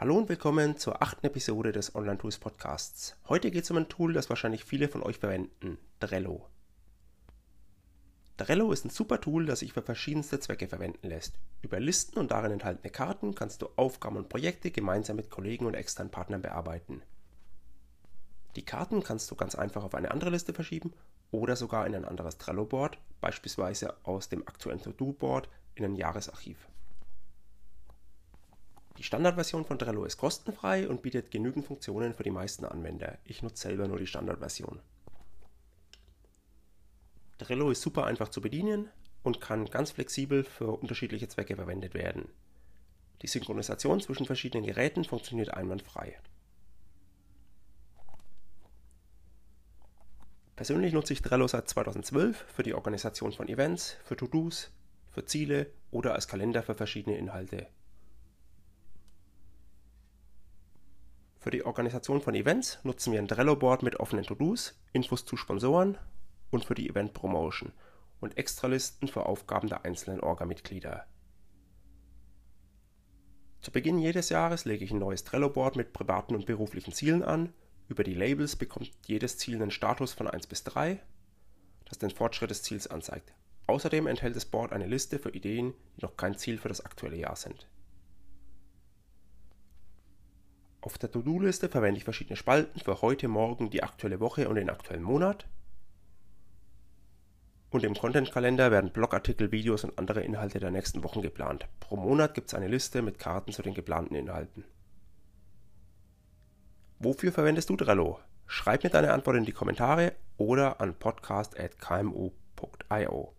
Hallo und willkommen zur achten Episode des Online Tools Podcasts. Heute geht es um ein Tool, das wahrscheinlich viele von euch verwenden, Trello. Trello ist ein super Tool, das sich für verschiedenste Zwecke verwenden lässt. Über Listen und darin enthaltene Karten kannst du Aufgaben und Projekte gemeinsam mit Kollegen und externen Partnern bearbeiten. Die Karten kannst du ganz einfach auf eine andere Liste verschieben oder sogar in ein anderes Trello-Board, beispielsweise aus dem aktuellen To-Do-Board in ein Jahresarchiv. Die Standardversion von Trello ist kostenfrei und bietet genügend Funktionen für die meisten Anwender. Ich nutze selber nur die Standardversion. Trello ist super einfach zu bedienen und kann ganz flexibel für unterschiedliche Zwecke verwendet werden. Die Synchronisation zwischen verschiedenen Geräten funktioniert einwandfrei. Persönlich nutze ich Trello seit 2012 für die Organisation von Events, für To-Dos, für Ziele oder als Kalender für verschiedene Inhalte. Für die Organisation von Events nutzen wir ein Trello-Board mit offenen To-Dos, Infos zu Sponsoren und für die Event-Promotion und Extralisten für Aufgaben der einzelnen Orga-Mitglieder. Zu Beginn jedes Jahres lege ich ein neues Trello-Board mit privaten und beruflichen Zielen an. Über die Labels bekommt jedes Ziel einen Status von 1 bis 3, das den Fortschritt des Ziels anzeigt. Außerdem enthält das Board eine Liste für Ideen, die noch kein Ziel für das aktuelle Jahr sind. Auf der To-Do-Liste verwende ich verschiedene Spalten für heute, morgen, die aktuelle Woche und den aktuellen Monat. Und im Content-Kalender werden Blogartikel, Videos und andere Inhalte der nächsten Wochen geplant. Pro Monat gibt es eine Liste mit Karten zu den geplanten Inhalten. Wofür verwendest du Trello? Schreib mir deine Antwort in die Kommentare oder an podcast.kmu.io.